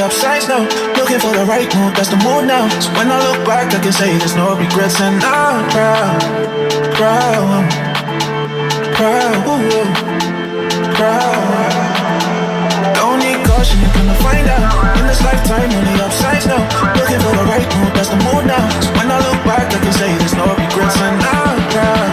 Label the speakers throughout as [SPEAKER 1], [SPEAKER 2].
[SPEAKER 1] upside down. Looking for the right move, that's the move now. So when I look back, I can say there's no regrets, and I'm proud, proud, proud, proud. Don't need caution, you're gonna find out. In this lifetime, only upsides now. Looking for the right move, that's the move now. So when I look back, I can say there's no regrets, and I'm proud.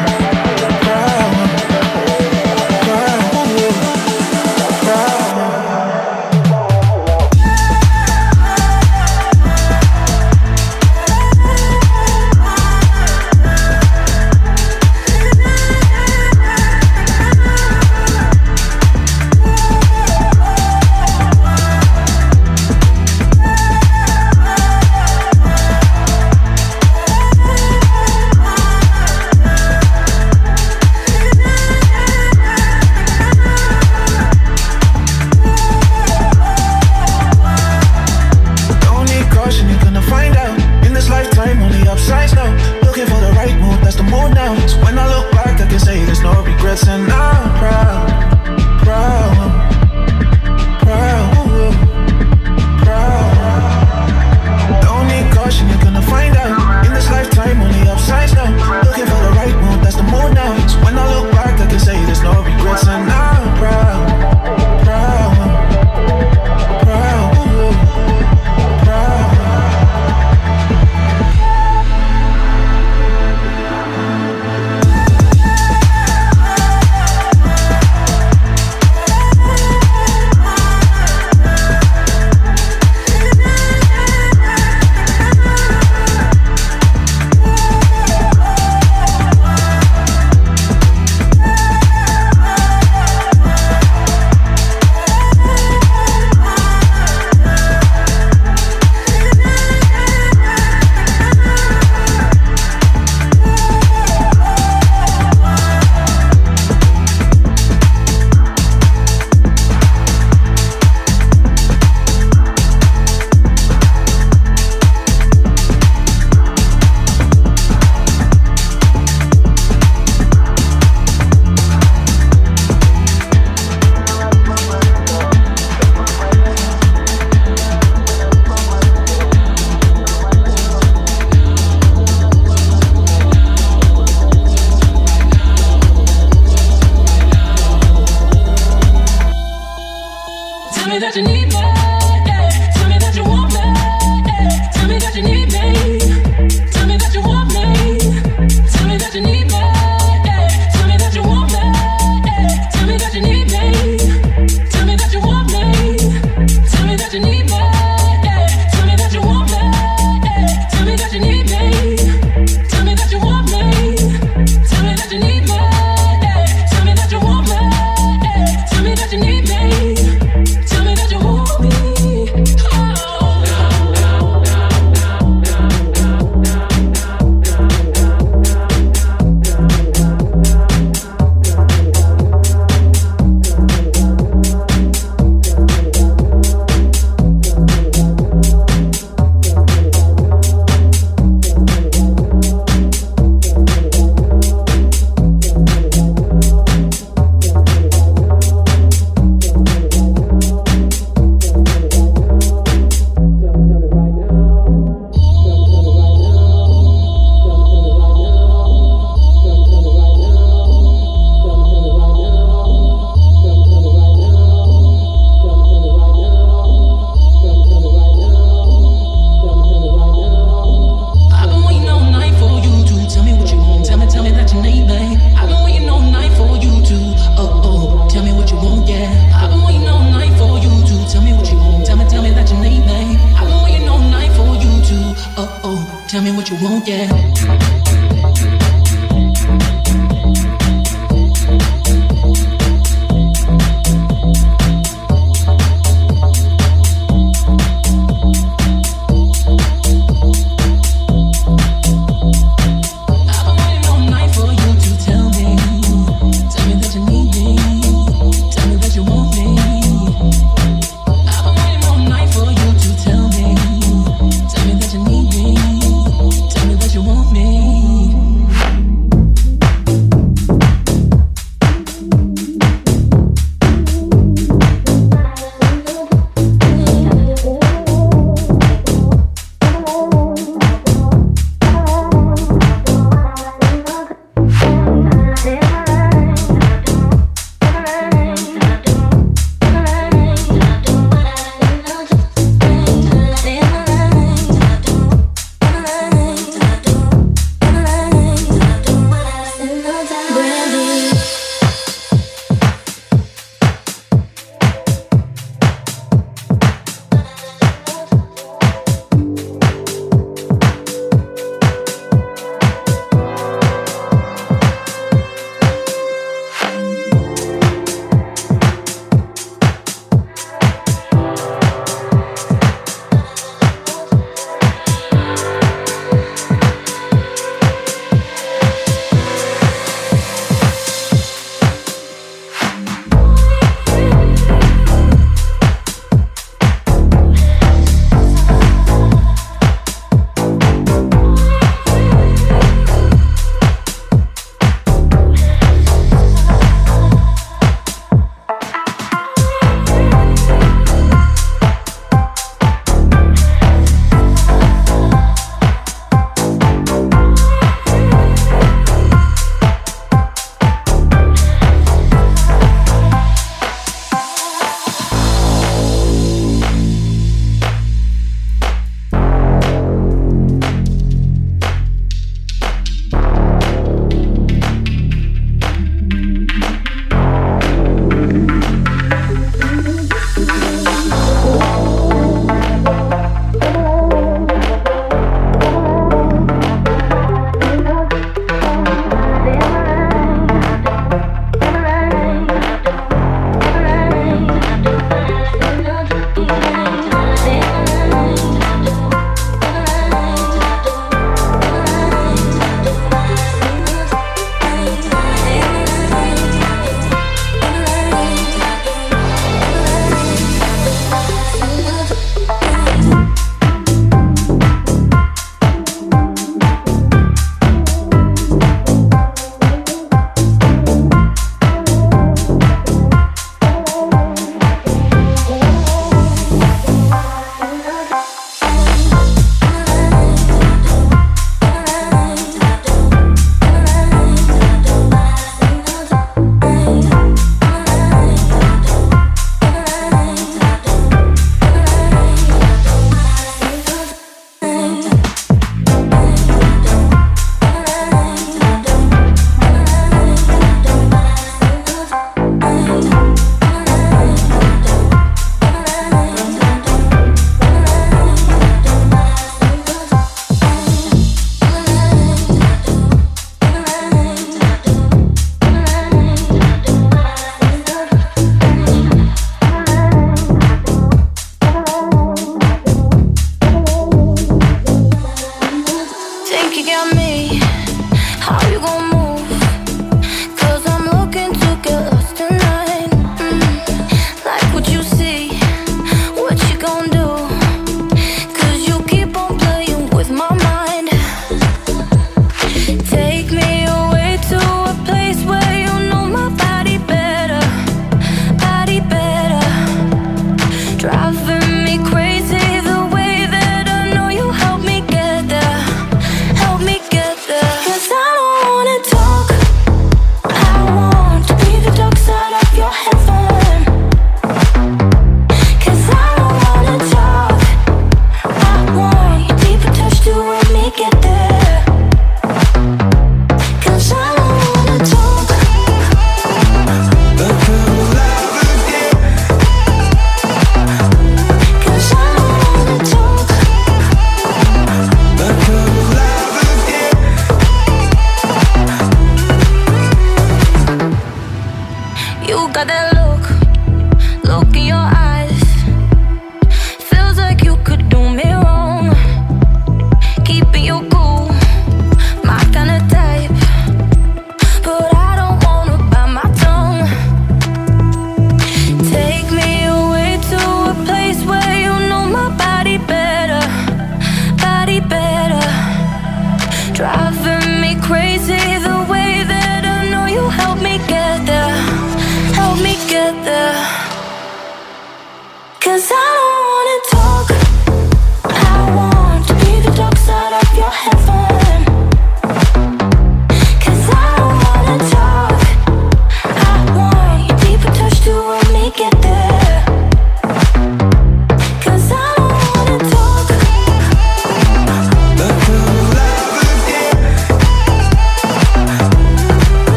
[SPEAKER 2] me what you want, yeah.